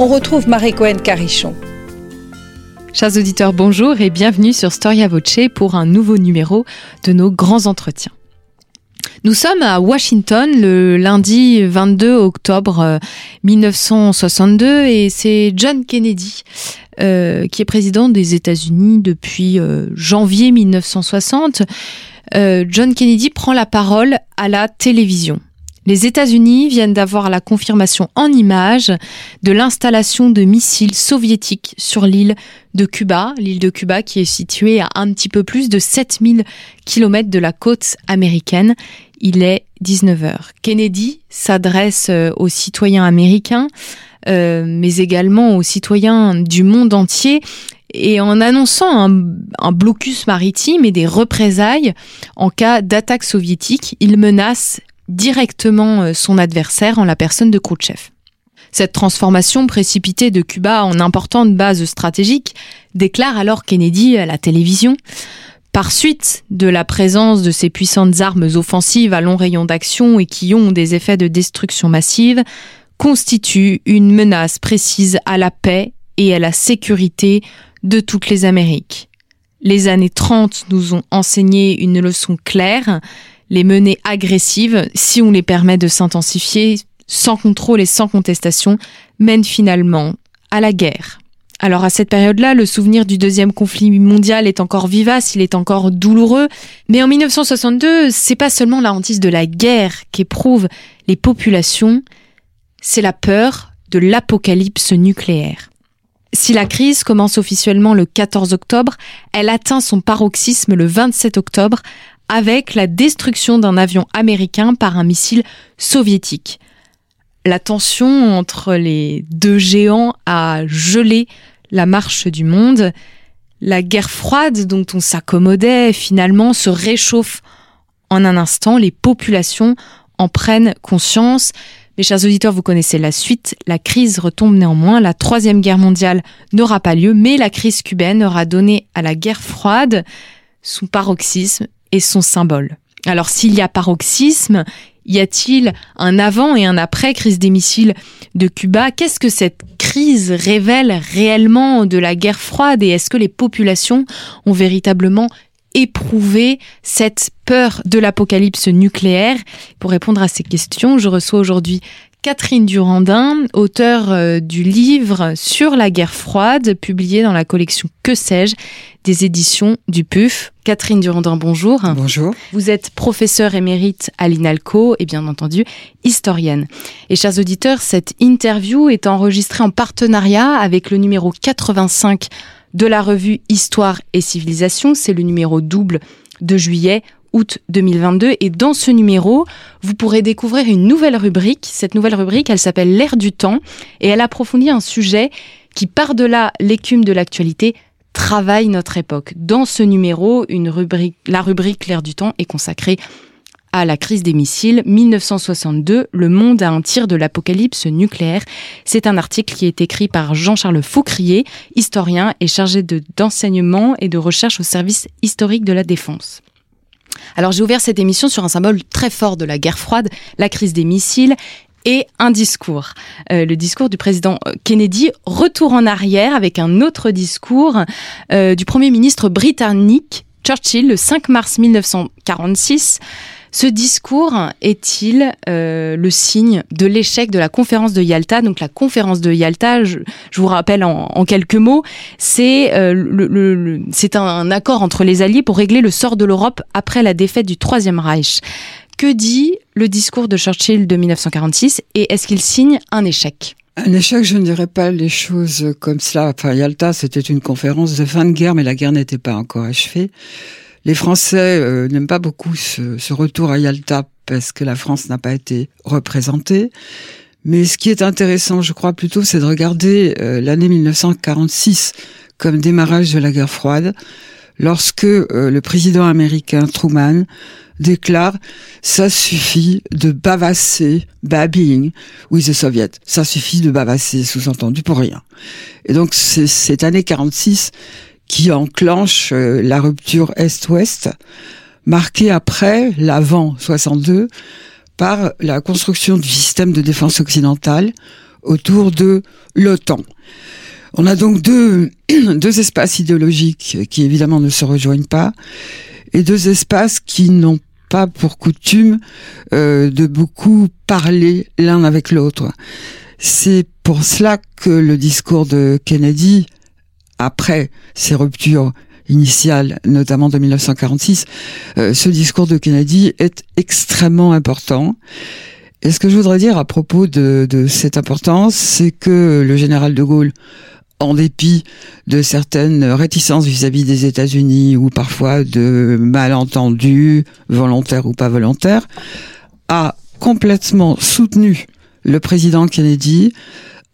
On retrouve Marie Cohen Carichon. Chers auditeurs, bonjour et bienvenue sur Storia Voce pour un nouveau numéro de nos grands entretiens. Nous sommes à Washington le lundi 22 octobre 1962 euh, et c'est John Kennedy euh, qui est président des États-Unis depuis euh, janvier 1960. John Kennedy prend la parole à la télévision. Les États-Unis viennent d'avoir la confirmation en images de l'installation de missiles soviétiques sur l'île de Cuba, l'île de Cuba qui est située à un petit peu plus de 7000 km de la côte américaine. Il est 19h. Kennedy s'adresse euh, aux citoyens américains, euh, mais également aux citoyens du monde entier et en annonçant un, un, blocus maritime et des représailles en cas d'attaque soviétique, il menace directement euh, son adversaire en la personne de Khrouchtchev. Cette transformation précipitée de Cuba en importante base stratégique déclare alors Kennedy à la télévision par suite de la présence de ces puissantes armes offensives à long rayon d'action et qui ont des effets de destruction massive, constitue une menace précise à la paix et à la sécurité de toutes les Amériques. Les années 30 nous ont enseigné une leçon claire les menées agressives, si on les permet de s'intensifier, sans contrôle et sans contestation, mènent finalement à la guerre. Alors à cette période-là, le souvenir du deuxième conflit mondial est encore vivace, il est encore douloureux, mais en 1962, c'est pas seulement la hantise de la guerre qu'éprouvent les populations, c'est la peur de l'apocalypse nucléaire. Si la crise commence officiellement le 14 octobre, elle atteint son paroxysme le 27 octobre avec la destruction d'un avion américain par un missile soviétique. La tension entre les deux géants a gelé la marche du monde. La guerre froide dont on s'accommodait finalement se réchauffe en un instant. Les populations en prennent conscience. Mes chers auditeurs, vous connaissez la suite. La crise retombe néanmoins. La troisième guerre mondiale n'aura pas lieu, mais la crise cubaine aura donné à la guerre froide son paroxysme et son symbole. Alors s'il y a paroxysme, y a-t-il un avant et un après crise des missiles de Cuba? Qu'est-ce que cette crise révèle réellement de la guerre froide? Et est-ce que les populations ont véritablement éprouvé cette peur de l'apocalypse nucléaire? Pour répondre à ces questions, je reçois aujourd'hui Catherine Durandin, auteure euh, du livre sur la guerre froide, publié dans la collection Que sais-je des éditions du PUF. Catherine Durandin, bonjour. Bonjour. Vous êtes professeure émérite à l'INALCO et bien entendu historienne. Et chers auditeurs, cette interview est enregistrée en partenariat avec le numéro 85 de la revue Histoire et Civilisation. C'est le numéro double de juillet août 2022. Et dans ce numéro, vous pourrez découvrir une nouvelle rubrique. Cette nouvelle rubrique, elle s'appelle L'air du temps et elle approfondit un sujet qui, par-delà l'écume de l'actualité, travaille notre époque. Dans ce numéro, la rubrique L'air du temps est consacrée à la crise des missiles 1962, le monde à un tir de l'apocalypse nucléaire. C'est un article qui est écrit par Jean-Charles Faucrier, historien et chargé d'enseignement et de recherche au service historique de la défense. Alors j'ai ouvert cette émission sur un symbole très fort de la guerre froide, la crise des missiles et un discours. Euh, le discours du président Kennedy, retour en arrière avec un autre discours euh, du Premier ministre britannique Churchill le 5 mars 1946. Ce discours est-il euh, le signe de l'échec de la conférence de Yalta? Donc la conférence de Yalta, je, vous rappelle en, quelques mots, c'est euh, c'est un, accord entre les Alliés pour régler le sort de l'Europe après la défaite du Troisième Reich. Que dit le discours de Churchill de 1946 et est-ce qu'il signe un échec? Un échec, je ne dirais pas les choses comme cela. Enfin, Yalta, c'était une conférence de fin de guerre, mais la guerre n'était pas encore achevée. Les Français euh, n'aiment pas beaucoup ce, retour à Yalta parce que la France n'a pas été représentée. Mais ce qui est intéressant, je crois plutôt, c'est de regarder euh, l'année 1946 comme démarrage de la guerre froide, lorsque euh, le président américain Truman déclare ça suffit de bavasser, babbing with the Soviet. Ça suffit de bavasser, sous-entendu pour rien. Et donc cette année 46 qui enclenche euh, la rupture Est-Ouest, marquée après l'avant 62 par la construction du système de défense occidental autour de l'OTAN. On a donc deux, deux espaces idéologiques qui évidemment ne se rejoignent pas et deux espaces qui n'ont pas pour coutume euh, de beaucoup parler l'un avec l'autre. C'est pour cela que le discours de Kennedy, après ces ruptures initiale, notamment de 1946, euh, ce discours de Kennedy est extrêmement important. Et ce que je voudrais dire à propos de, cette importance, c'est que le général de Gaulle, en dépit de certaines réticences vis-à-vis des États-Unis ou parfois de malentendus, volontaires ou pas volontaires, a complètement soutenu le président Kennedy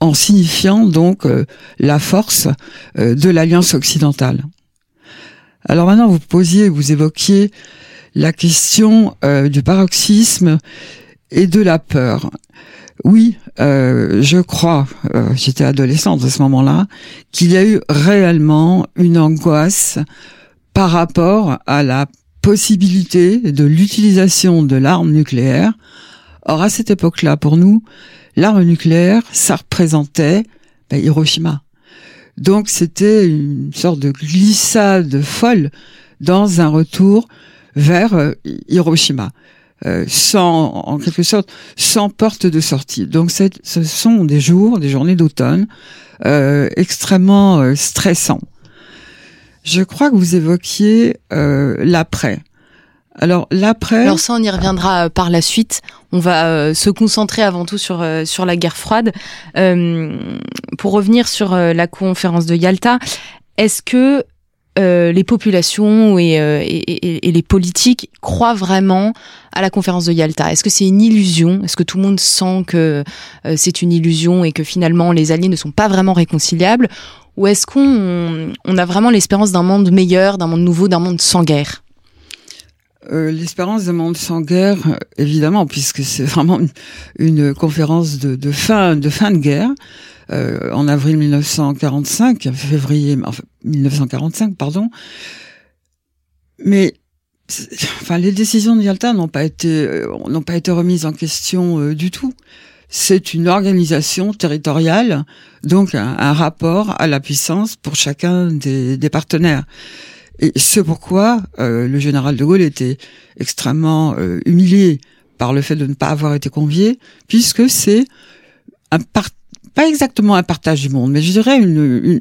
en signifiant donc euh, la force euh, de l'alliance occidentale. Alors maintenant, vous posiez, vous évoquiez la question euh, du paroxysme et de la peur. Oui, je crois, j'étais adolescente à ce moment-là, qu'il y a eu réellement une angoisse par rapport à la possibilité de l'utilisation de l'arme nucléaire. Or, à cette époque-là, pour nous, l'arme nucléaire, ça représentait ben, Hiroshima. Donc c'était une sorte de glissade folle dans un retour vers euh, Hiroshima. Euh, sans, en quelque sorte, sans porte de sortie. Donc, ce sont des jours, des journées d'automne euh, extrêmement stressants. Je crois que vous évoquiez l'après. Alors l'après. Alors ça, on y reviendra euh, par la suite. On va euh, se concentrer avant tout sur euh, sur la guerre froide. pour revenir sur la conférence de Yalta, est-ce que les populations et, et, et, les politiques croient vraiment à la conférence de Yalta? Est-ce que c'est une illusion? Est-ce que tout le monde sent que c'est une illusion et que finalement les alliés ne sont pas vraiment réconciliables? Ou est-ce qu'on on a vraiment l'espérance d'un monde meilleur, d'un monde nouveau, d'un monde sans guerre? Euh, l'espérance d'un monde sans guerre, évidemment, puisque c'est vraiment une, conférence de, de, fin de fin de guerre. Euh, en avril 1945, février enfin, 1945, pardon. Mais enfin, les décisions de Yalta n'ont pas été euh, n'ont pas été remises en question euh, du tout. C'est une organisation territoriale, donc un, un, rapport à la puissance pour chacun des, des partenaires. Et c'est pourquoi euh, le général de Gaulle était extrêmement euh, humilié par le fait de ne pas avoir été convié, puisque c'est un pas exactement un partage du monde, mais je dirais une, une,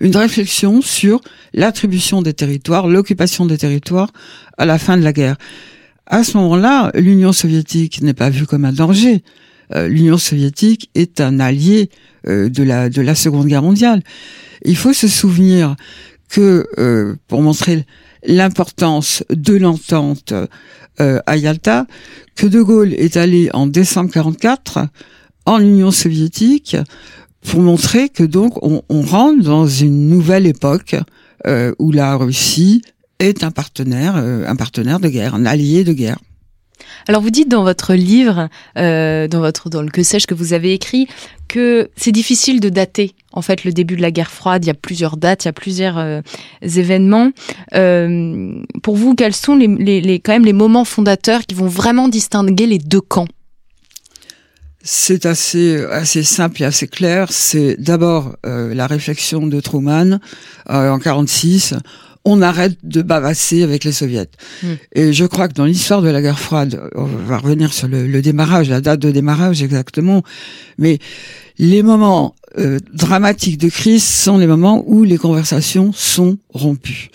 une réflexion sur l'attribution des territoires, l'occupation des territoires à la fin de la guerre. À ce moment-là, l'Union soviétique n'est pas vue comme un danger. Euh, L'Union soviétique est un allié de la de la Seconde Guerre mondiale. Il faut se souvenir que euh, pour montrer l'importance de l'entente euh, à Yalta, que De Gaulle est allé en décembre 44 en Union soviétique pour montrer que donc on, rentre dans une nouvelle époque euh, où la Russie est un partenaire, un partenaire de guerre, un allié de guerre. Alors vous dites dans votre livre, euh, dans votre dans le que sais-je que vous avez écrit, que c'est difficile de dater en fait le début de la guerre froide. Il y a plusieurs dates, il y a plusieurs euh, événements. Euh, pour vous, quels sont les, les, les, quand même les moments fondateurs qui vont vraiment distinguer les deux camps? C'est assez assez simple et assez clair. C'est d'abord euh, la réflexion de Truman euh, en 46 on arrête de bavasser avec les soviets. Hmm. Et je crois que dans l'histoire de la guerre froide, on va revenir sur le, démarrage, la date de démarrage exactement, mais les moments euh, dramatiques de crise sont les moments où les conversations sont rompues.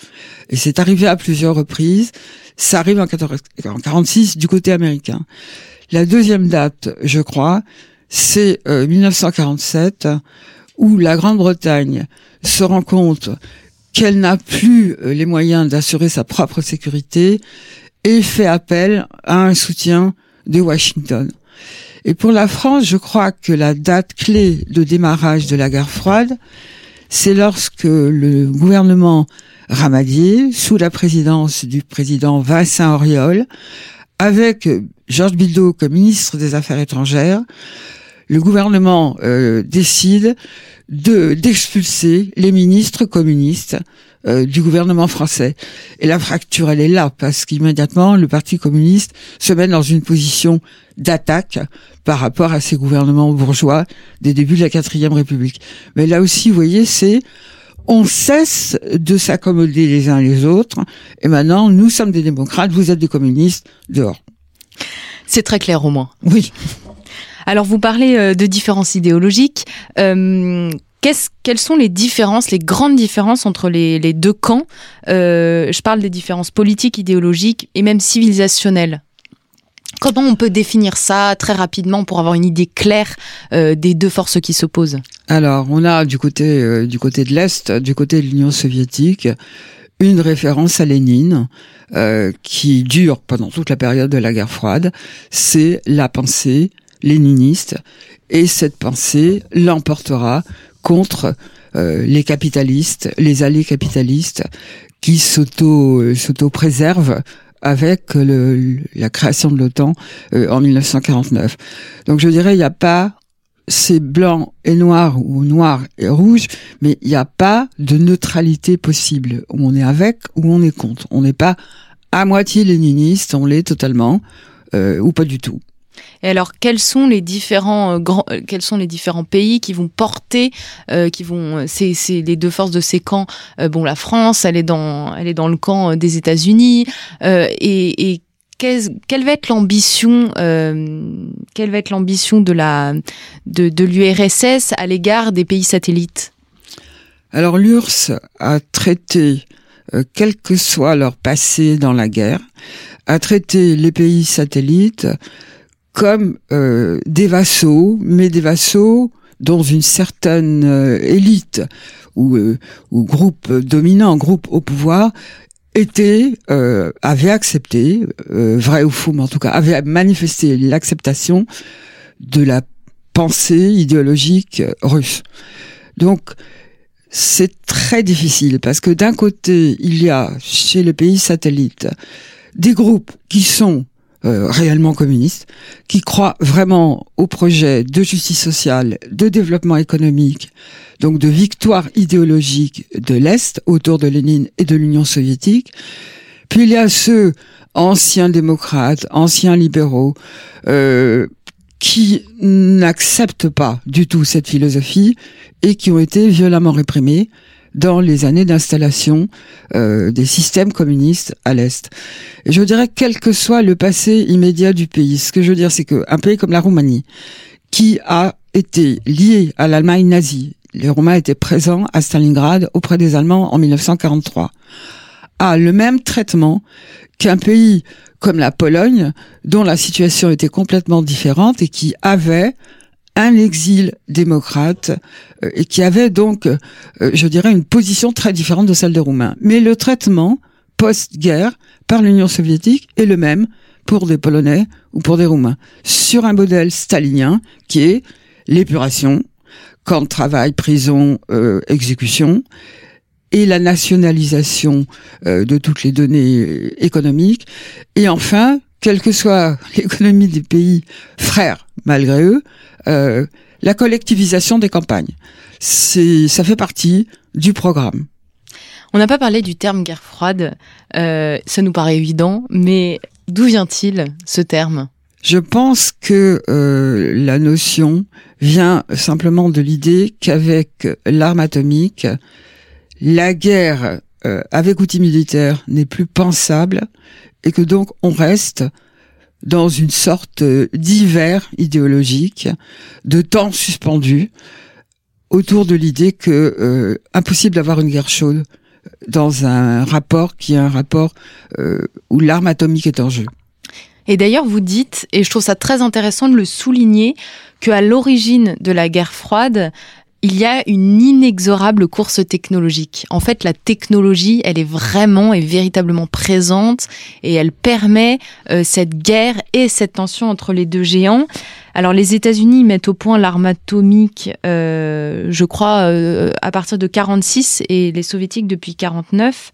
Et c'est arrivé à plusieurs reprises. Ça arrive en, 1946 du côté américain. La deuxième date, je crois, c'est 1947, euh, où la Grande-Bretagne se rend compte qu'elle n'a plus euh, les moyens d'assurer sa propre sécurité et fait appel à un soutien de Washington. Et pour la France, je crois que la date clé de démarrage de la guerre froide, c'est lorsque le gouvernement Ramadier, sous la présidence du président Vincent Auriol, avec Georges Bidault comme ministre des Affaires étrangères, le gouvernement euh, décide de d'expulser les ministres communistes euh, du gouvernement français. Et la fracture, elle est là, parce qu'immédiatement, le Parti communiste se met dans une position d'attaque par rapport à ces gouvernements bourgeois des débuts de la quatrième République. Mais là aussi, vous voyez, c'est on cesse de s'accommoder les uns les autres, et maintenant, nous sommes des démocrates, vous êtes des communistes, dehors. C'est très clair au moins. Oui. Alors vous parlez euh, de différences idéologiques. Euh, quelles sont les différences, les grandes différences entre les, deux camps? Euh, Je parle des différences politiques, idéologiques et même civilisationnelles. Comment on peut définir ça très rapidement pour avoir une idée claire euh, des deux forces qui s'opposent? Alors, on a du côté du côté de l'est, du côté de l'Union soviétique, une référence à Lénine qui dure pendant toute la période de la guerre froide. C'est la pensée léniniste et cette pensée l'emportera contre euh, les capitalistes, les alliés capitalistes qui s'auto euh, s'auto préservent avec le, la création de l'OTAN euh, en 1949. Donc je dirais il n'y a pas c'est blanc et noir ou noir et rouge, mais il n'y a pas de neutralité possible. On est avec ou on est contre. On n'est pas à moitié léniniste, on l'est totalement ou pas du tout. Et alors, quels sont les différents euh, euh, quels sont les différents pays qui vont porter, euh, qui vont, c'est, les deux forces de ces camps. bon, la France, elle est dans, elle est dans le camp des États-Unis, et, quelle va être l'ambition, quelle va être l'ambition de la, de, de l'URSS à l'égard des pays satellites? Alors, l'URSS a traité, quel que soit leur passé dans la guerre, a traité les pays satellites comme euh, des vassaux, mais des vassaux dans une certaine euh, élite ou, euh, ou groupe dominant, groupe au pouvoir, était euh, avait accepté, vrai ou faux, mais en tout cas avait manifesté l'acceptation de la pensée idéologique russe. Donc c'est très difficile parce que d'un côté il y a chez les pays satellites des groupes qui sont euh, réellement communistes, qui croient vraiment au projet de justice sociale, de développement économique, donc de victoire idéologique de l'Est autour de Lénine et de l'Union soviétique. Puis il y a ceux anciens démocrates, anciens libéraux, euh, qui n'acceptent pas du tout cette philosophie et qui ont été violemment réprimés dans les années d'installation euh, des systèmes communistes à l'Est. Je dirais, quel que soit le passé immédiat du pays, ce que je veux dire, c'est qu'un pays comme la Roumanie, qui a été lié à l'Allemagne nazie, les Roumains étaient présents à Stalingrad auprès des Allemands en 1943, a le même traitement qu'un pays comme la Pologne, dont la situation était complètement différente et qui avait un exil démocrate euh, et qui avait donc, euh, je dirais, une position très différente de celle des Roumains. Mais le traitement post-guerre par l'Union soviétique est le même pour des Polonais ou pour des Roumains, sur un modèle stalinien qui est l'épuration, camp de travail, prison, euh, exécution, et la nationalisation de toutes les données économiques, et enfin, quelle que soit l'économie des pays frères, malgré eux, euh, la collectivisation des campagnes. C'est, ça fait partie du programme. On n'a pas parlé du terme guerre froide. Euh, ça nous paraît évident, mais d'où vient-il ce terme? Je pense que euh, la notion vient simplement de l'idée qu'avec l'arme atomique, la guerre euh, avec outils militaires n'est plus pensable et que donc on reste dans une sorte d'hiver idéologique, de temps suspendu, autour de l'idée que euh, impossible d'avoir une guerre chaude dans un rapport qui est un rapport euh, où l'arme atomique est en jeu. Et d'ailleurs, vous dites, et je trouve ça très intéressant de le souligner, qu'à l'origine de la guerre froide, il y a une inexorable course technologique. En fait, la technologie, elle est vraiment et véritablement présente et elle permet euh, cette guerre et cette tension entre les deux géants. Alors, les États-Unis mettent au point l'arme atomique, euh, je crois, euh, à partir de 46 et les Soviétiques depuis 49.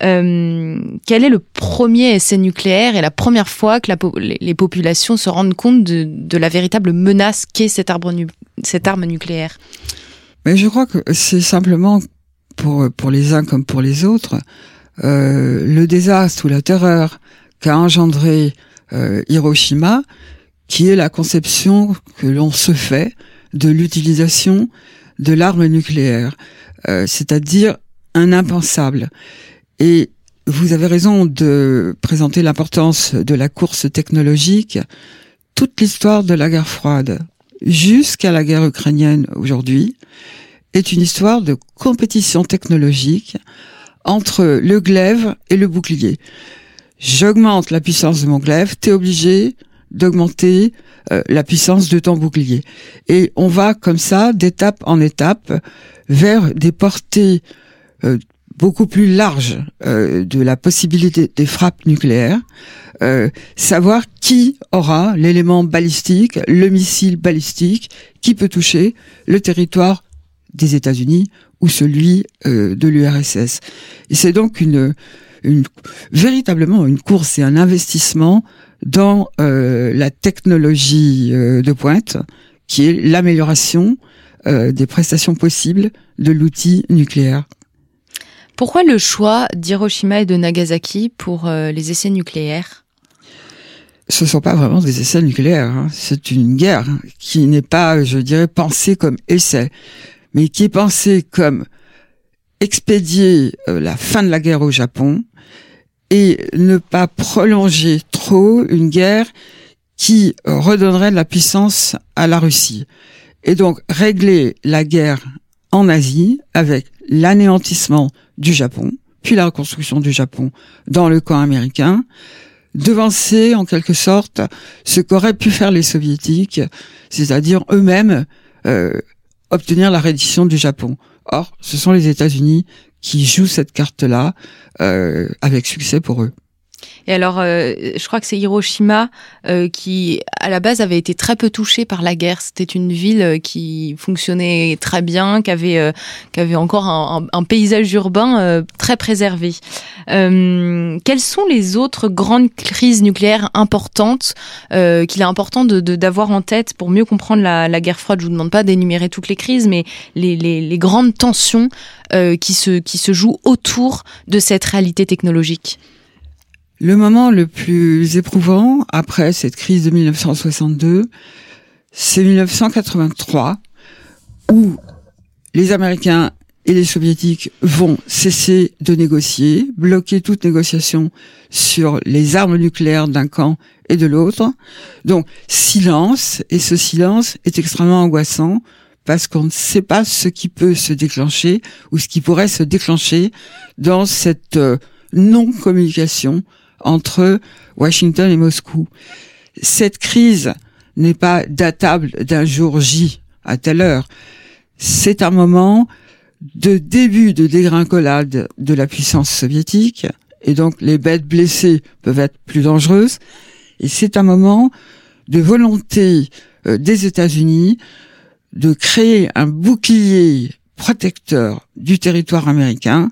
quel est le premier essai nucléaire et la première fois que les, populations se rendent compte de, la véritable menace qu'est cette arme nucléaire? Mais je crois que c'est simplement pour pour les uns comme pour les autres euh, le désastre ou la terreur qu'a engendré euh, Hiroshima, qui est la conception que l'on se fait de l'utilisation de l'arme nucléaire, euh, c'est-à-dire un impensable. Et vous avez raison de présenter l'importance de la course technologique. Toute l'histoire de la guerre froide, jusqu'à la guerre ukrainienne aujourd'hui, est une histoire de compétition technologique entre le glaive et le bouclier. J'augmente la puissance de mon glaive, t'es obligé d'augmenter euh, la puissance de ton bouclier. Et on va comme ça, d'étape en étape, vers des portées euh, beaucoup plus larges euh, de la possibilité des frappes nucléaires, savoir qui aura l'élément balistique, le missile balistique, qui peut toucher le territoire des États-Unis ou celui euh, de l'URSS. C'est donc une, une, véritablement une course et un investissement dans euh, la technologie euh, de pointe, qui est l'amélioration des prestations possibles de l'outil nucléaire. Pourquoi le choix d'Hiroshima et de Nagasaki pour les essais nucléaires? Ce ne sont pas vraiment des essais nucléaires. Hein. C'est une guerre qui n'est pas, je dirais, pensée comme essai mais qui est pensé comme expédier euh, la fin de la guerre au Japon et ne pas prolonger trop une guerre qui redonnerait de la puissance à la Russie. Et donc régler la guerre en Asie avec l'anéantissement du Japon, puis la reconstruction du Japon dans le camp américain, devancer en quelque sorte ce qu'auraient pu faire les soviétiques, c'est-à-dire eux-mêmes euh, obtenir la reddition du Japon. Or, ce sont les États-Unis qui jouent cette carte-là euh, avec succès pour eux. Et alors, euh, je crois que c'est Hiroshima euh, qui, à la base, avait été très peu touchée par la guerre. C'était une ville euh, qui fonctionnait très bien, qui avait, euh, qui avait encore un, un, paysage urbain euh, très préservé. quelles sont les autres grandes crises nucléaires importantes qu'il est important de, d'avoir en tête pour mieux comprendre la, la guerre froide? Je vous demande pas d'énumérer toutes les crises, mais les, les, les grandes tensions qui se qui se jouent autour de cette réalité technologique. Le moment le plus éprouvant après cette crise de 1962, c'est 1983, où les Américains et les Soviétiques vont cesser de négocier, bloquer toute négociation sur les armes nucléaires d'un camp et de l'autre. Donc silence, et ce silence est extrêmement angoissant parce qu'on ne sait pas ce qui peut se déclencher ou ce qui pourrait se déclencher dans cette euh, non-communication entre Washington et Moscou. Cette crise n'est pas datable d'un jour J à telle heure. C'est un moment de début de dégringolade de la puissance soviétique, et donc les bêtes blessées peuvent être plus dangereuses, et c'est un moment de volonté euh, des États-Unis de créer un bouclier protecteur du territoire américain,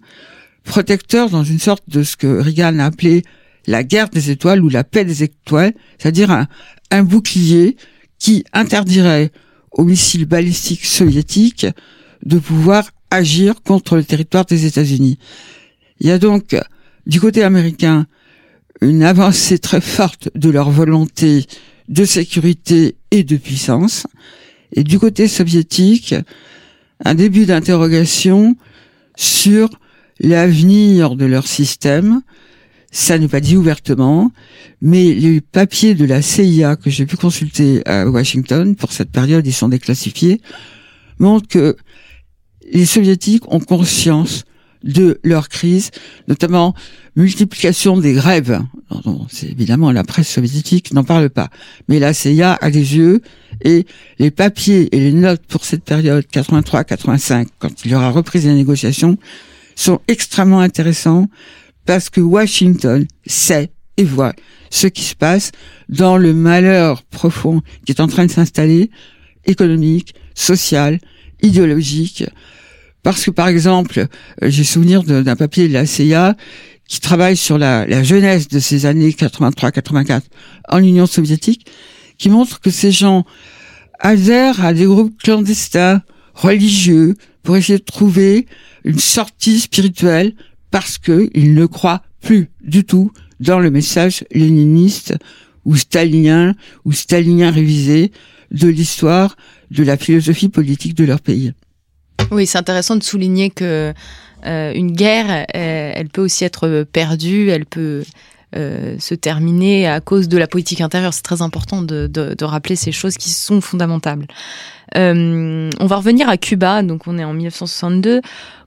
protecteur dans une sorte de ce que Reagan a appelé la guerre des étoiles ou la paix des étoiles, c'est-à-dire un, bouclier qui interdirait aux missiles balistiques soviétiques de pouvoir agir contre le territoire des États-Unis. Il y a donc du côté américain une avancée très forte de leur volonté de sécurité et de puissance, et du côté soviétique, un début d'interrogation sur l'avenir de leur système, ça n'est pas dit ouvertement, mais les papiers de la CIA que j'ai pu consulter à Washington pour cette période, ils sont déclassifiés, montrent que les soviétiques ont conscience de leur crise, notamment multiplication des grèves. c'est évidemment la presse soviétique n'en parle pas, mais la CIA a les yeux et les papiers et les notes pour cette période 83-85, quand il y aura reprise des négociations, sont extrêmement intéressants parce que Washington sait et voit ce qui se passe dans le malheur profond qui est en train de s'installer, économique, social, idéologique. Parce que par exemple, euh, j'ai souvenir d'un papier de la CIA qui travaille sur la, la jeunesse de ces années 83-84 en Union soviétique, qui montre que ces gens adhèrent à des groupes clandestins, religieux, pour essayer de trouver une sortie spirituelle parce qu'ils ne croient plus du tout dans le message léniniste ou stalinien ou stalinien révisé de l'histoire de la philosophie politique de leur pays. Oui, c'est intéressant de souligner que euh, une guerre, euh, elle peut aussi être perdue, elle peut euh, se terminer à cause de la politique intérieure. C'est très important de, rappeler ces choses qui sont fondamentales. On va revenir à Cuba, donc on est en 1962.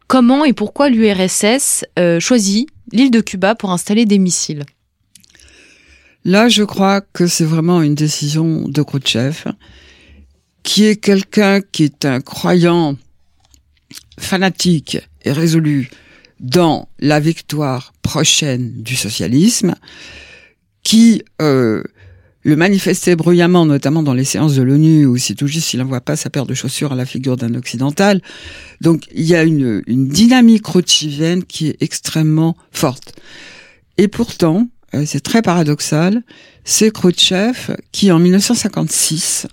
Comment et pourquoi l'URSS euh, choisit l'île de Cuba pour installer des missiles? Là, je crois que c'est vraiment une décision de Khrouchtchev, qui est quelqu'un qui est un croyant fanatique et résolu dans la victoire prochaine du socialisme, qui euh, le manifestait bruyamment, notamment dans les séances de l'ONU, où c'est tout juste s'il n'envoie pas sa paire de chaussures à la figure d'un occidental. Donc il y a une, dynamique rothschildienne qui est extrêmement forte. Et pourtant, euh, c'est très paradoxal, c'est Khrouchtchev qui, en 1956,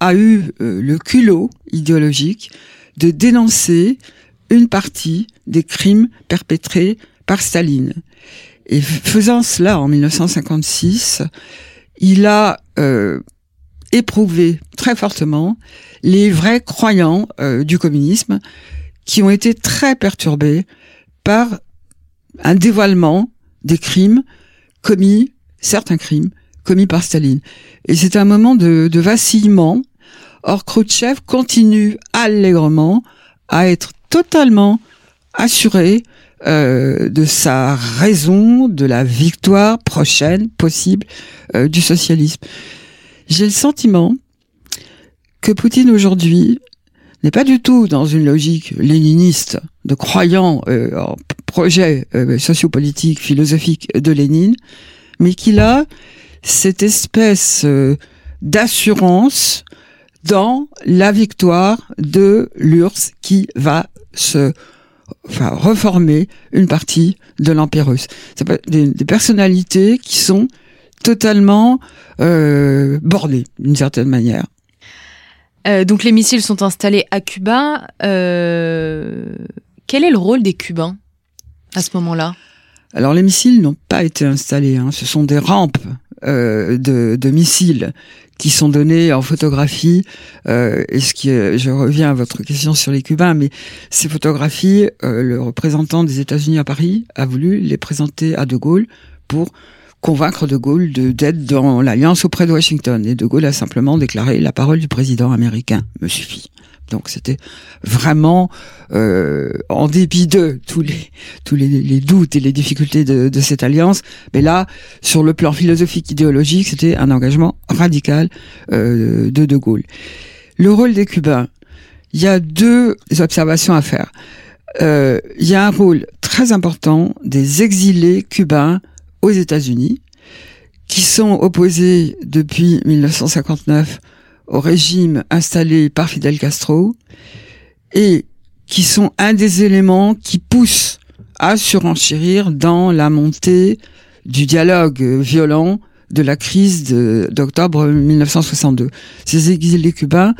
a eu euh, le culot idéologique de dénoncer une partie des crimes perpétrés par Staline. Et faisant cela en 1956, il a euh, éprouvé très fortement les vrais croyants euh, du communisme qui ont été très perturbés par un dévoilement des crimes commis, certains crimes commis par Staline. Et c'est un moment de, de vacillement. Or, Khrouchtchev continue allègrement à être totalement assuré euh, de sa raison, de la victoire prochaine possible euh, du socialisme. J'ai le sentiment que Poutine aujourd'hui n'est pas du tout dans une logique léniniste de croyant euh, en projet sociopolitique, philosophique de Lénine, mais qu'il a cette espèce d'assurance dans la victoire de l'URSS qui va se enfin, reformer une partie de l'Empire russe. C'est des, des, personnalités qui sont totalement euh, bornées d'une certaine manière. Euh, donc les missiles sont installés à Cuba. Euh, quel est le rôle des Cubains à ce moment-là? Alors les missiles n'ont pas été installés. Hein. Ce sont des rampes euh, de, de, missiles qui sont donnés en photographie. Euh, et ce qui, je reviens à votre question sur les Cubains, mais ces photographies, euh, le représentant des États-Unis à Paris a voulu les présenter à De Gaulle pour convaincre De Gaulle d'être dans l'alliance auprès de Washington. Et De Gaulle a simplement déclaré la parole du président américain me suffit. Donc c'était vraiment euh, en dépit de tous les tous les, les doutes et les difficultés de, de, cette alliance, mais là sur le plan philosophique idéologique, c'était un engagement radical euh, de De Gaulle. Le rôle des Cubains, il y a deux observations à faire. Euh, il y a un rôle très important des exilés cubains aux États-Unis, qui sont opposés depuis 1959 au régime installé par Fidel Castro et qui sont un des éléments qui poussent à surenchérir dans la montée du dialogue violent de la crise d'octobre 1962. Ces exilés cubains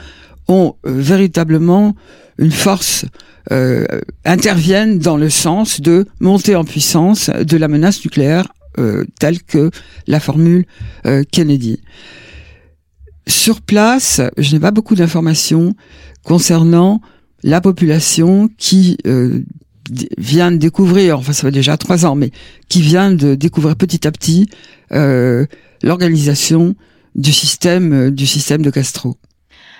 ont euh, véritablement une force, euh, interviennent dans le sens de monter en puissance de la menace nucléaire euh, telle que la formule euh, Kennedy. Sur place, je n'ai pas beaucoup d'informations concernant la population qui euh, vient de découvrir, enfin ça fait déjà trois ans, mais qui vient de découvrir petit à petit euh, l'organisation du système du système de Castro.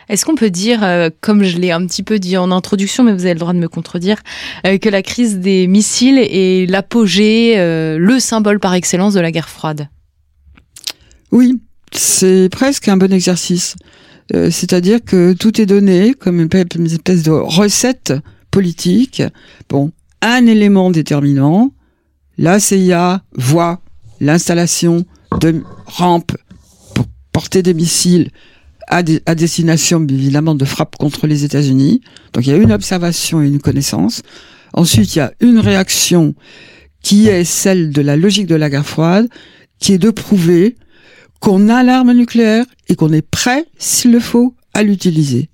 Est-ce qu'on peut dire, euh, comme je l'ai un petit peu dit en introduction, mais vous avez le droit de me contredire, euh, que la crise des missiles est l'apogée, euh, le symbole par excellence de la guerre froide? Oui, c'est presque un bon exercice. C'est-à-dire que tout est donné comme une espèce de recette politique. Bon, un élément déterminant, la CIA voit l'installation de rampes pour porter des missiles à, destination évidemment de frappe contre les États-Unis. Donc il y a une observation et une connaissance. Ensuite, il y a une réaction qui est celle de la logique de la guerre froide, qui est de prouver qu'on a l'arme nucléaire et qu'on est prêt, s'il le faut, à l'utiliser.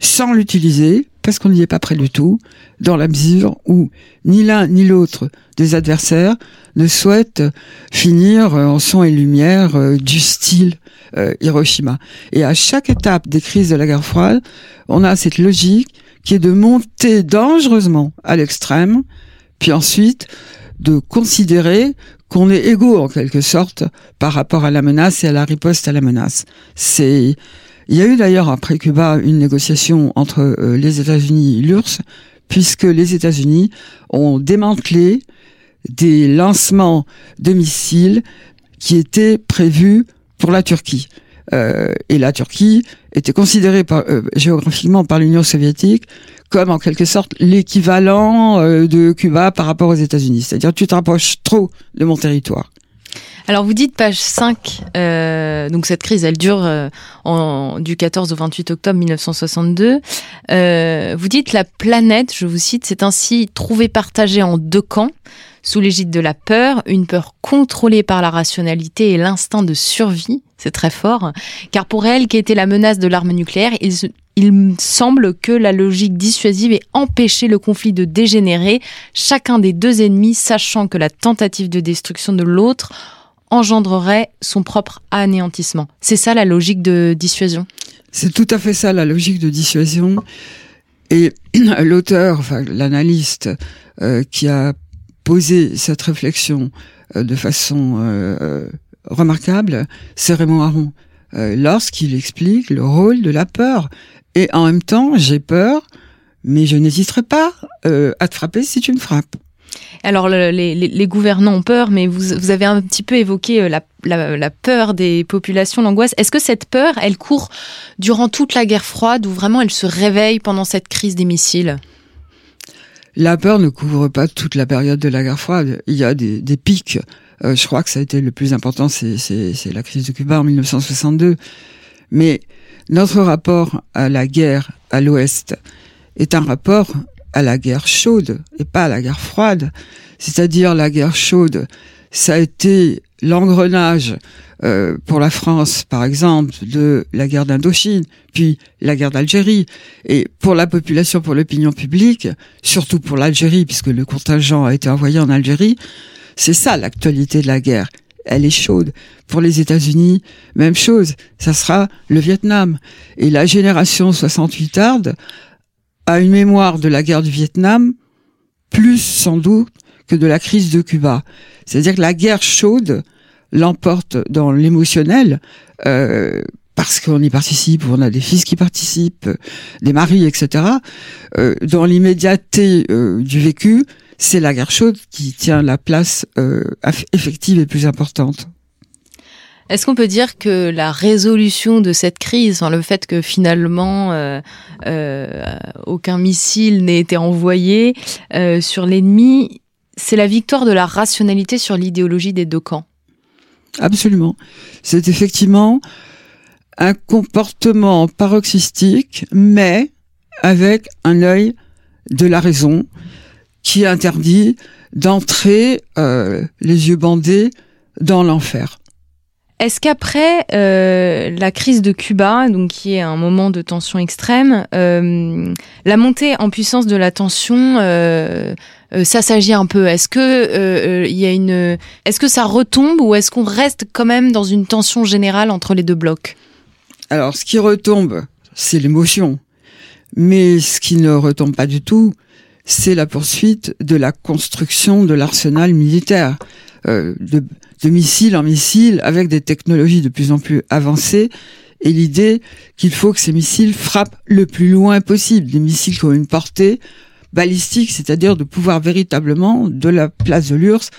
Sans l'utiliser, parce qu'on n'y est pas prêt du tout, dans la mesure où ni l'un ni l'autre des adversaires ne souhaitent finir en son et lumière euh, du style euh, Hiroshima. Et à chaque étape des crises de la guerre froide, on a cette logique qui est de monter dangereusement à l'extrême, puis ensuite de considérer qu'on est égaux en quelque sorte par rapport à la menace et à la riposte à la menace. C'est il y a eu d'ailleurs après Cuba une négociation entre euh, les États-Unis et l'URSS puisque les États-Unis ont démantelé des lancements de missiles qui étaient prévus pour la Turquie. Euh, et la Turquie était considérée euh, géographiquement par l'Union soviétique comme en quelque sorte l'équivalent euh, de Cuba par rapport aux États-Unis. C'est-à-dire tu te rapproches trop de mon territoire. Alors vous dites page 5, euh, donc cette crise elle dure euh, en, du 14 au 28 octobre 1962. Euh, vous dites la planète, je vous cite, c'est ainsi trouvée partagée en deux camps sous l'égide de la peur, une peur contrôlée par la rationalité et l'instinct de survie, c'est très fort, car pour elle qui était la menace de l'arme nucléaire, il, il semble que la logique dissuasive ait empêché le conflit de dégénérer, chacun des deux ennemis sachant que la tentative de destruction de l'autre engendrerait son propre anéantissement. C'est ça la logique de dissuasion? C'est tout à fait ça la logique de dissuasion. Et l'auteur, l'analyste euh, qui a posé cette réflexion euh, de façon euh, remarquable, c'est Raymond Aron, lorsqu'il explique le rôle de la peur. Et en même temps, j'ai peur, mais je n'hésiterai pas à te frapper si tu me frappes. Alors les, gouvernants ont peur, mais vous, avez un petit peu évoqué euh, la, peur des populations, l'angoisse. Est-ce que cette peur, elle court durant toute la guerre froide ou vraiment elle se réveille pendant cette crise des missiles? La peur ne couvre pas toute la période de la guerre froide. Il y a des, pics. Euh, je crois que ça a été le plus important, c'est la crise de Cuba en 1962. Mais notre rapport à la guerre à l'Ouest est un rapport à la guerre chaude et pas à la guerre froide. C'est-à-dire la guerre chaude, ça a été l'engrenage euh, pour la France, par exemple, de la guerre d'Indochine, puis la guerre d'Algérie. Et pour la population, pour l'opinion publique, surtout pour l'Algérie, puisque le contingent a été envoyé en Algérie, c'est ça l'actualité de la guerre. Elle est chaude. Pour les États-Unis, même chose. Ça sera le Vietnam. Et la génération 68 arde a une mémoire de la guerre du Vietnam, plus sans doute que de la crise de Cuba. C'est-à-dire que la guerre chaude l'emporte dans l'émotionnel, euh, parce qu'on y participe, on a des fils qui participent, des maris, etc. Euh, dans l'immédiateté euh, du vécu, c'est la guerre chaude qui tient la place effective et plus importante. Est-ce qu'on peut dire que la résolution de cette crise, le fait que finalement euh, euh, aucun missile n'ait été envoyé euh, sur l'ennemi, c'est la victoire de la rationalité sur l'idéologie des deux camps? Absolument. C'est effectivement un comportement paroxystique, mais avec un œil de la raison qui interdit d'entrer les yeux bandés dans l'enfer. Est-ce qu'après euh, la crise de Cuba, donc qui est un moment de tension extrême, euh, la montée en puissance de la tension, euh, ça s'agit un peu. Est-ce que il y a une, est-ce que ça retombe ou est-ce qu'on reste quand même dans une tension générale entre les deux blocs? Alors, ce qui retombe, c'est l'émotion, mais ce qui ne retombe pas du tout, c'est la poursuite de la construction de l'arsenal militaire. de, de missile en missile avec des technologies de plus en plus avancées et l'idée qu'il faut que ces missiles frappent le plus loin possible, des missiles qui ont une portée balistique, c'est-à-dire de pouvoir véritablement, de la place de l'URSS,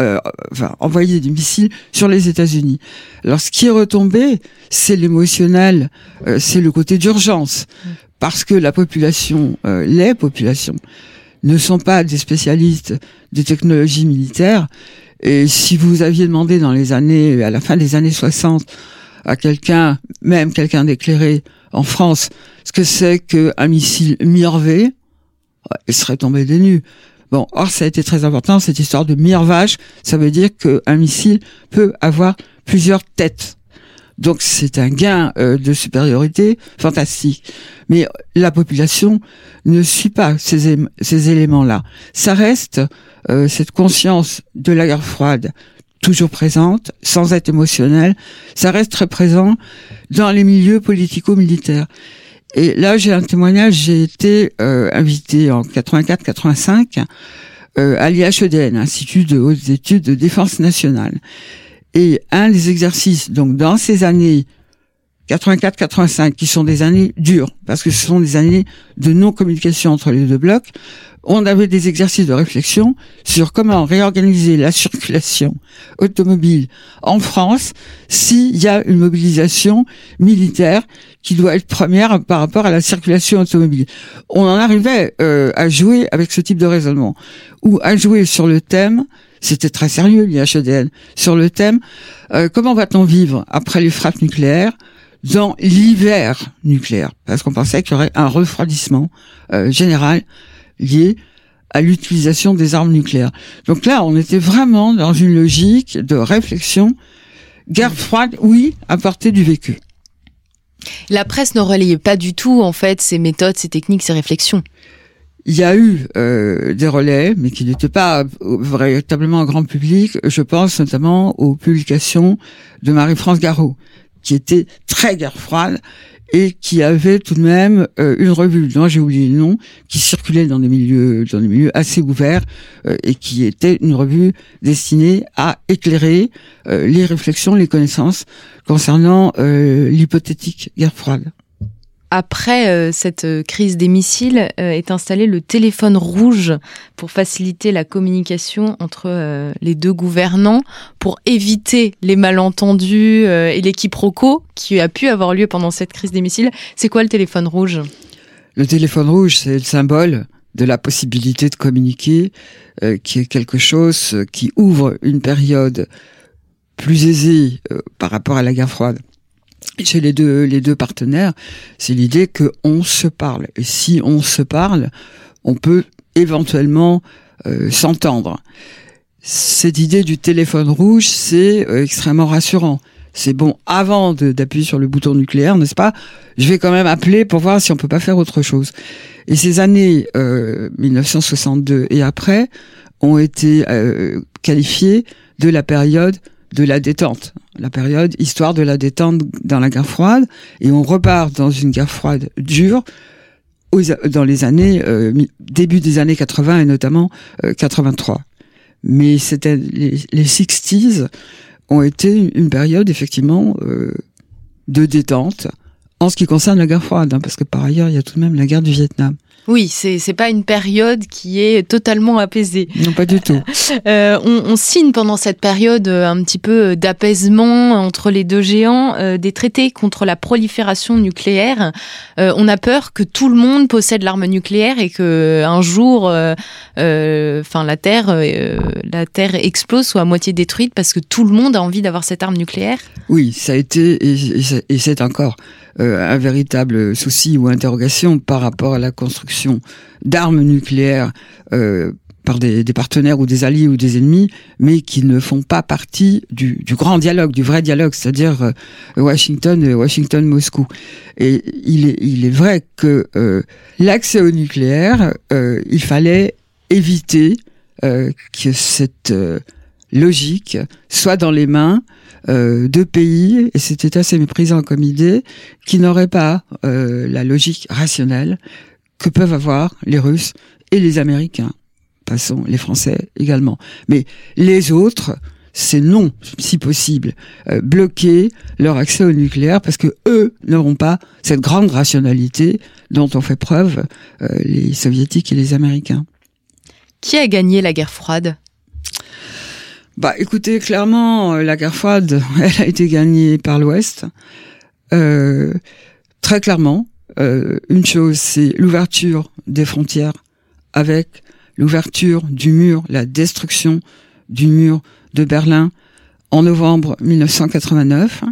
euh, enfin, envoyer des missiles sur les États-Unis. Alors, ce qui est retombé, c'est l'émotionnel, euh, c'est le côté d'urgence, parce que la population, euh, les populations, ne sont pas des spécialistes des technologies militaires. Et si vous aviez demandé dans les années, à la fin des années 60, à quelqu'un, même quelqu'un d'éclairé en France, ce que c'est qu'un missile Mirvé, il serait tombé des nues. Bon, or ça a été très important cette histoire de mirvage. Ça veut dire qu'un missile peut avoir plusieurs têtes. Donc c'est un gain euh, de supériorité fantastique. Mais la population ne suit pas ces, ces éléments-là. Ça reste euh, cette conscience de la guerre froide toujours présente, sans être émotionnelle. Ça reste très présent dans les milieux politico-militaires. Et là, j'ai un témoignage. J'ai été euh, invité en 84-85 euh, à l'IHEDN, Institut de hautes études de défense nationale. Et un des exercices, donc dans ces années 84-85, qui sont des années dures, parce que ce sont des années de non-communication entre les deux blocs, on avait des exercices de réflexion sur comment réorganiser la circulation automobile en France s'il y a une mobilisation militaire qui doit être première par rapport à la circulation automobile. On en arrivait euh, à jouer avec ce type de raisonnement, ou à jouer sur le thème c'était très sérieux l'IHEDN, sur le thème euh, comment va-t-on vivre après les frappes nucléaires? Dans l'hiver nucléaire, parce qu'on pensait qu'il y aurait un refroidissement euh, général lié à l'utilisation des armes nucléaires. Donc là, on était vraiment dans une logique de réflexion. Guerre froide, oui, apporter du vécu. La presse ne relayait pas du tout, en fait, ces méthodes, ces techniques, ces réflexions. Il y a eu euh, des relais, mais qui n'étaient pas véritablement un grand public. Je pense notamment aux publications de Marie-France Garot, qui était très guerre froide et qui avait tout de même euh, une revue dont j'ai oublié le nom qui circulait dans des milieux dans des milieux assez ouverts euh, et qui était une revue destinée à éclairer euh, les réflexions les connaissances concernant l'hypothétique guerre froide après euh, cette euh, crise des missiles, euh, est installé le téléphone rouge pour faciliter la communication entre les deux gouvernants, pour éviter les malentendus et les quiproquos qui a pu avoir lieu pendant cette crise des missiles. C'est quoi le téléphone rouge? Le téléphone rouge, c'est le symbole de la possibilité de communiquer, qui est quelque chose qui ouvre une période plus aisée par rapport à la guerre froide chez les deux les deux partenaires, c'est l'idée que on se parle et si on se parle, on peut éventuellement euh, s'entendre. Cette idée du téléphone rouge, c'est euh, extrêmement rassurant. C'est bon, avant d'appuyer sur le bouton nucléaire, n'est-ce pas Je vais quand même appeler pour voir si on peut pas faire autre chose. Et ces années euh, 1962 et après ont été euh, qualifiées de la période de la détente, la période histoire de la détente dans la guerre froide, et on repart dans une guerre froide dure dans les années euh, début des années 80 et notamment 83. Euh, Mais c'était les, les 60s ont été une période effectivement euh, de détente en ce qui concerne la guerre froide, hein, parce que par ailleurs il y a tout de même la guerre du Vietnam. Oui, c'est c'est pas une période qui est totalement apaisée. Non, pas du tout. Euh, on, signe pendant cette période euh, un petit peu d'apaisement entre les deux géants euh, des traités contre la prolifération nucléaire. on a peur que tout le monde possède l'arme nucléaire et que un jour, enfin la Terre, la Terre explose, soit à moitié détruite parce que tout le monde a envie d'avoir cette arme nucléaire. Oui, ça a été et c'est encore un véritable souci ou interrogation par rapport à la construction d'armes nucléaires euh, par des, partenaires ou des alliés ou des ennemis, mais qui ne font pas partie du, grand dialogue, du vrai dialogue, c'est-à-dire euh, Washington et Washington-Moscou. Et il est, vrai que euh, l'accès au nucléaire, il fallait éviter que cette logique soit dans les mains de pays, et c'était assez méprisant comme idée, qui n'auraient pas la logique rationnelle que peuvent avoir les Russes et les Américains. Passons, les Français également. Mais les autres, c'est non, si possible, euh, bloquer leur accès au nucléaire parce que eux n'auront pas cette grande rationalité dont ont fait preuve euh, les soviétiques et les américains. Qui a gagné la guerre froide? Bah, écoutez, clairement, la guerre froide, elle a été gagnée par l'Ouest. très clairement, une chose, c'est l'ouverture des frontières avec l'ouverture du mur, la destruction du mur de Berlin en novembre 1989.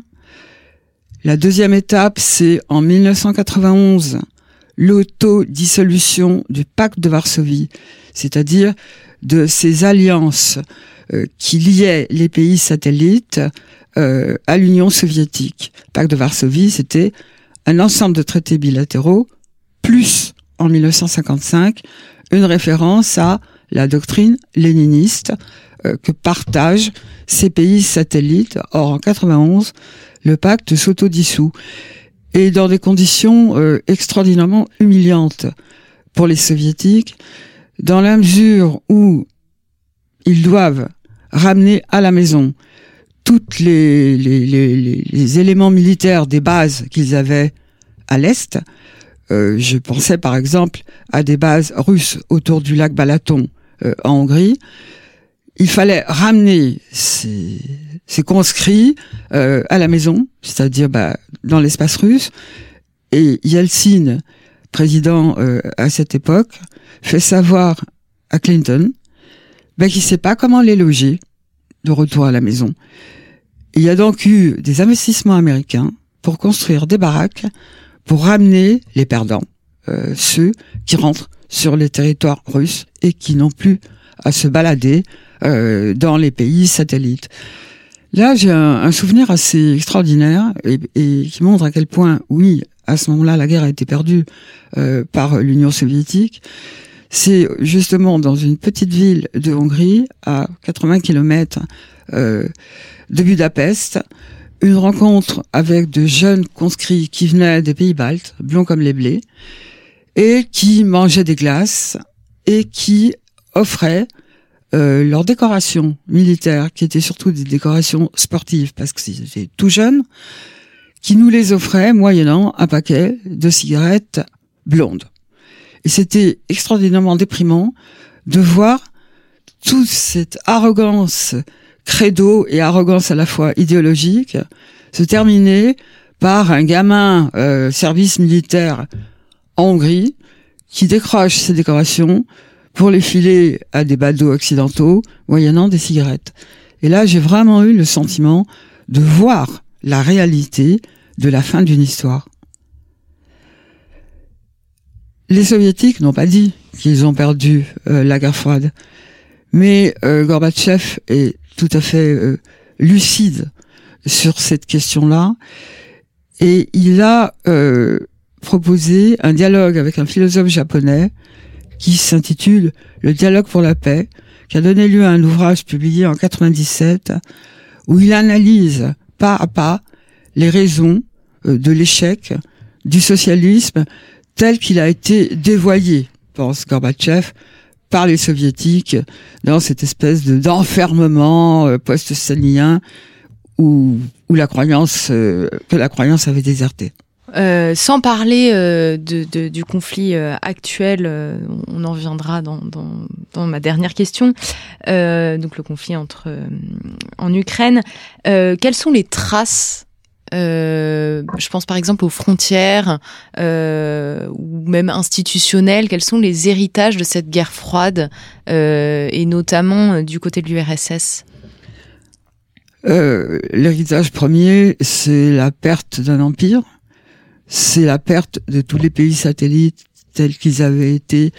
La deuxième étape, c'est en 1991, l'autodissolution du pacte de Varsovie, c'est-à-dire de ces alliances euh, qui liaient les pays satellites euh, à l'Union soviétique. Le pacte de Varsovie, c'était un ensemble de traités bilatéraux, plus en 1955 une référence à la doctrine léniniste euh, que partagent ces pays satellites. Or, en 91, le pacte s'autodissout. Et dans des conditions euh, extraordinairement humiliantes pour les soviétiques, dans la mesure où ils doivent ramener à la maison toutes les, les, les, les éléments militaires des bases qu'ils avaient à l'Est, euh, je pensais par exemple à des bases russes autour du lac Balaton euh, en Hongrie. Il fallait ramener ces, ces conscrits euh, à la maison, c'est-à-dire bah, dans l'espace russe. Et Yeltsin, président à cette époque, fait savoir à Clinton bah, qu'il ne sait pas comment les loger de retour à la maison. Il y a donc eu des investissements américains pour construire des baraques pour ramener les perdants, euh, ceux qui rentrent sur les territoires russes et qui n'ont plus à se balader euh, dans les pays satellites. Là, j'ai un, souvenir assez extraordinaire et, qui montre à quel point, oui, à ce moment-là, la guerre a été perdue euh, par l'Union soviétique. C'est justement dans une petite ville de Hongrie, à 80 km de Budapest, une rencontre avec de jeunes conscrits qui venaient des pays baltes, blonds comme les blés, et qui mangeaient des glaces et qui offraient euh, leurs décorations militaires, qui étaient surtout des décorations sportives, parce que c'était tout jeunes, qui nous les offraient moyennant un paquet de cigarettes blondes. Et c'était extraordinairement déprimant de voir toute cette arrogance credo et arrogance à la fois idéologique se terminer par un gamin euh, service militaire en Hongrie qui décroche ses décorations pour les filer à des badauds occidentaux moyennant des cigarettes. Et là, j'ai vraiment eu le sentiment de voir la réalité de la fin d'une histoire. Les soviétiques n'ont pas dit qu'ils ont perdu euh, la guerre froide, mais euh, Gorbatchev est tout à fait euh, lucide sur cette question-là. Et il a euh, proposé un dialogue avec un philosophe japonais qui s'intitule Le dialogue pour la paix, qui a donné lieu à un ouvrage publié en 97 où il analyse pas à pas les raisons de l'échec du socialisme tel qu'il a été dévoyé, pense Gorbatchev, par les soviétiques dans cette espèce de d'enfermement euh, post-stalinien où, où la croyance euh, que la croyance avait déserté. Euh, sans parler du conflit actuel, on en viendra dans, dans, dans ma dernière question. donc le conflit entre en Ukraine. quelles sont les traces euh, je pense par exemple aux frontières euh, ou même institutionnelles. Quels sont les héritages de cette guerre froide euh, et notamment euh, du côté de l'URSS euh, L'héritage premier, c'est la perte d'un empire, c'est la perte de tous les pays satellites tels qu'ils avaient été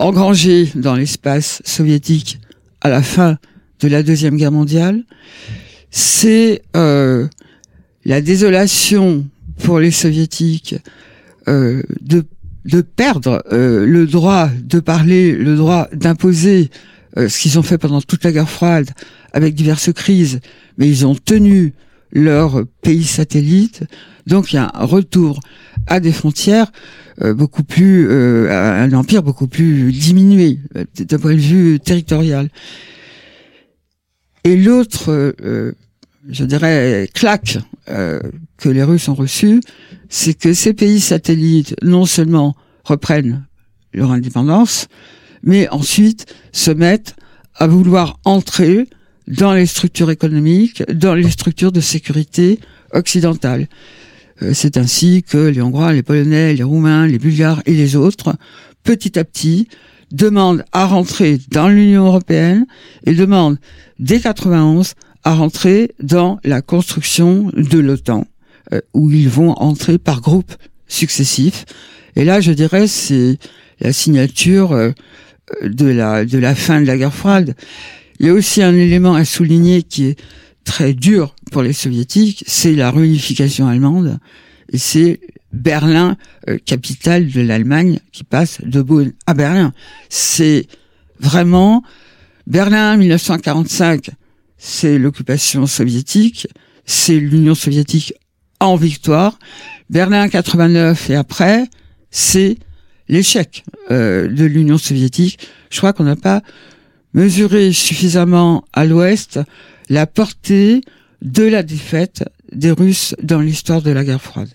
engrangés dans l'espace soviétique à la fin de la deuxième guerre mondiale. C'est euh, la désolation pour les soviétiques euh, de, de perdre euh, le droit de parler, le droit d'imposer euh, ce qu'ils ont fait pendant toute la guerre froide avec diverses crises, mais ils ont tenu leur pays satellite. Donc il y a un retour à des frontières beaucoup plus, un empire beaucoup plus diminué d'un point de vue territorial. Et l'autre, je dirais, claque que les Russes ont reçue, c'est que ces pays satellites non seulement reprennent leur indépendance, mais ensuite se mettent à vouloir entrer dans les structures économiques, dans les structures de sécurité occidentales. Euh, c'est ainsi que les Hongrois, les Polonais, les Roumains, les Bulgares et les autres, petit à petit, demandent à rentrer dans l'Union européenne et demandent dès 91 à rentrer dans la construction de l'OTAN, euh, où ils vont entrer par groupes successifs. Et là, je dirais, c'est la signature euh, de la de la fin de la guerre froide. Il y a aussi un élément à souligner qui est très dur pour les soviétiques, c'est la réunification allemande et c'est Berlin, euh, capitale de l'Allemagne, qui passe de Bonn à Berlin. C'est vraiment Berlin 1945, c'est l'occupation soviétique, c'est l'Union soviétique en victoire. Berlin 89 et après, c'est l'échec euh, de l'Union soviétique. Je crois qu'on n'a pas mesurer suffisamment à l'ouest la portée de la défaite des Russes dans l'histoire de la guerre froide.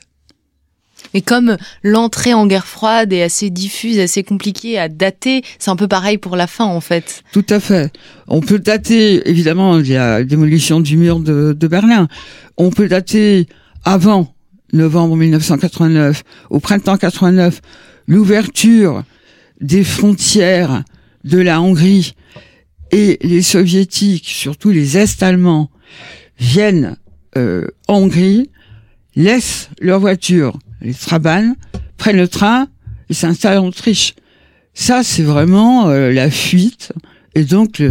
Et comme l'entrée en guerre froide est assez diffuse, assez compliquée à dater, c'est un peu pareil pour la fin en fait. Tout à fait. On peut dater, évidemment, la démolition du mur de, de Berlin. On peut dater avant novembre 1989, au printemps 89, l'ouverture des frontières de la Hongrie et les soviétiques, surtout les Est-Allemands, viennent euh, en Hongrie, laissent leur voiture, les Trabant, prennent le train et s'installent en Autriche. Ça, c'est vraiment euh, la fuite. Et donc,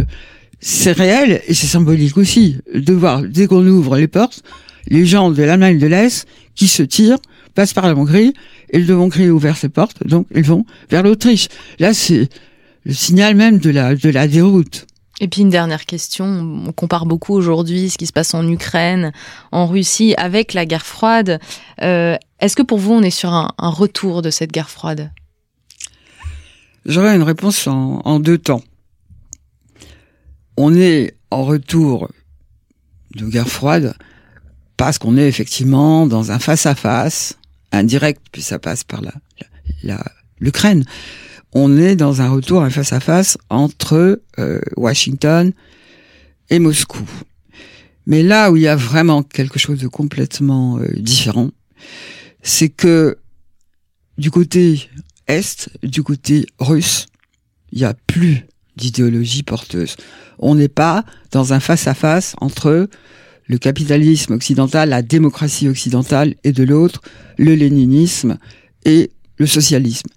c'est réel et c'est symbolique aussi de voir, dès qu'on ouvre les portes, les gens de l'Allemagne de l'Est qui se tirent, passent par la Hongrie, et le Hongrie ouvert ses portes, donc ils vont vers l'Autriche. Là, c'est le signal même de la, de la déroute. Et puis une dernière question, on compare beaucoup aujourd'hui ce qui se passe en Ukraine, en Russie, avec la guerre froide. Euh, est-ce que pour vous, on est sur un, retour de cette guerre froide? J'aurais une réponse en, deux temps. On est en retour de guerre froide parce qu'on est effectivement dans un face-à-face, indirect, puis ça passe par la l'Ukraine on est dans un retour, un face-à-face entre euh, Washington et Moscou. Mais là où il y a vraiment quelque chose de complètement euh, différent, c'est que du côté est, du côté russe, il n'y a plus d'idéologie porteuse. On n'est pas dans un face-à-face entre le capitalisme occidental, la démocratie occidentale, et de l'autre, le léninisme et le socialisme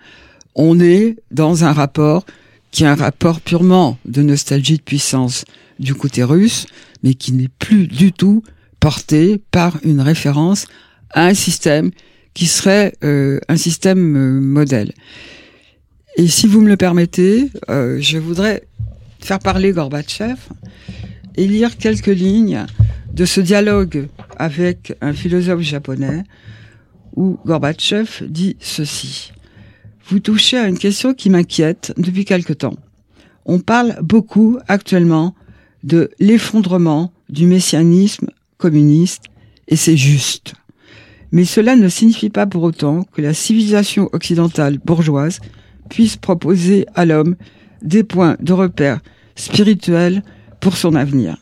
on est dans un rapport qui est un rapport purement de nostalgie de puissance du côté russe, mais qui n'est plus du tout porté par une référence à un système qui serait euh, un système euh, modèle. Et si vous me le permettez, euh, je voudrais faire parler Gorbatchev et lire quelques lignes de ce dialogue avec un philosophe japonais où Gorbatchev dit ceci vous touchez à une question qui m'inquiète depuis quelque temps. On parle beaucoup actuellement de l'effondrement du messianisme communiste et c'est juste. Mais cela ne signifie pas pour autant que la civilisation occidentale bourgeoise puisse proposer à l'homme des points de repère spirituels pour son avenir.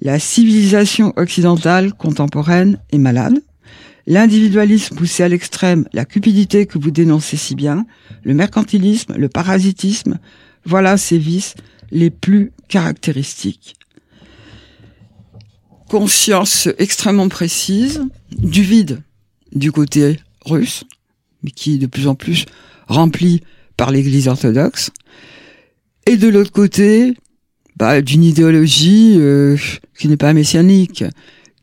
La civilisation occidentale contemporaine est malade, l'individualisme poussé à l'extrême, la cupidité que vous dénoncez si bien, le mercantilisme, le parasitisme, voilà ces vices les plus caractéristiques. Conscience extrêmement précise du vide du côté russe, mais qui est de plus en plus rempli par l'Église orthodoxe, et de l'autre côté, bah, d'une idéologie euh, qui n'est pas messianique,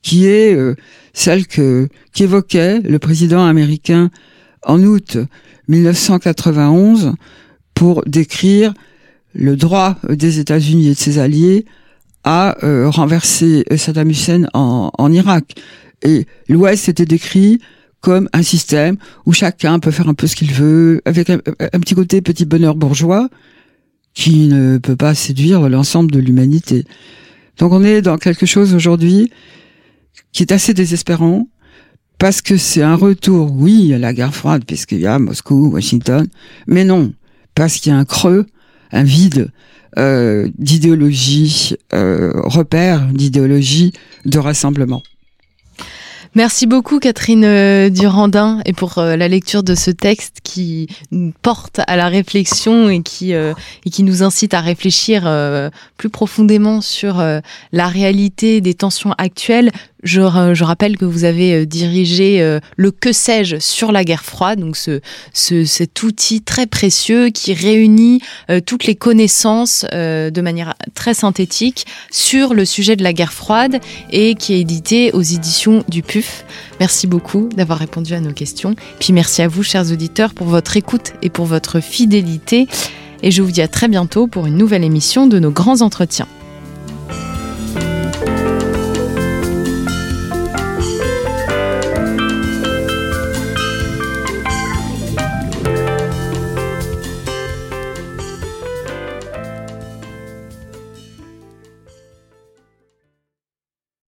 qui est euh, celle que qu'évoquait le président américain en août 1991 pour décrire le droit des États-Unis et de ses alliés à euh, renverser Saddam Hussein en, en Irak. Et l'Ouest était décrit comme un système où chacun peut faire un peu ce qu'il veut, avec un, petit côté petit bonheur bourgeois qui ne peut pas séduire l'ensemble de l'humanité. Donc on est dans quelque chose aujourd'hui qui est assez désespérant parce que c'est un retour, oui, à la guerre froide, puisqu'il y a Moscou, Washington, mais non, parce qu'il y a un creux, un vide euh, d'idéologie, euh, repère d'idéologie de rassemblement. Merci beaucoup Catherine euh, Durandin et pour la lecture de ce texte qui porte à la réflexion et qui, et qui nous incite à réfléchir plus profondément sur la réalité des tensions actuelles. Je, rappelle que vous avez dirigé le Que sais-je sur la guerre froide, donc ce, ce, cet outil très précieux qui réunit toutes les connaissances de manière très synthétique sur le sujet de la guerre froide et qui est édité aux éditions du PUF Merci beaucoup d'avoir répondu à nos questions. Puis merci à vous, chers auditeurs, pour votre écoute et pour votre fidélité. Et je vous dis à très bientôt pour une nouvelle émission de nos grands entretiens.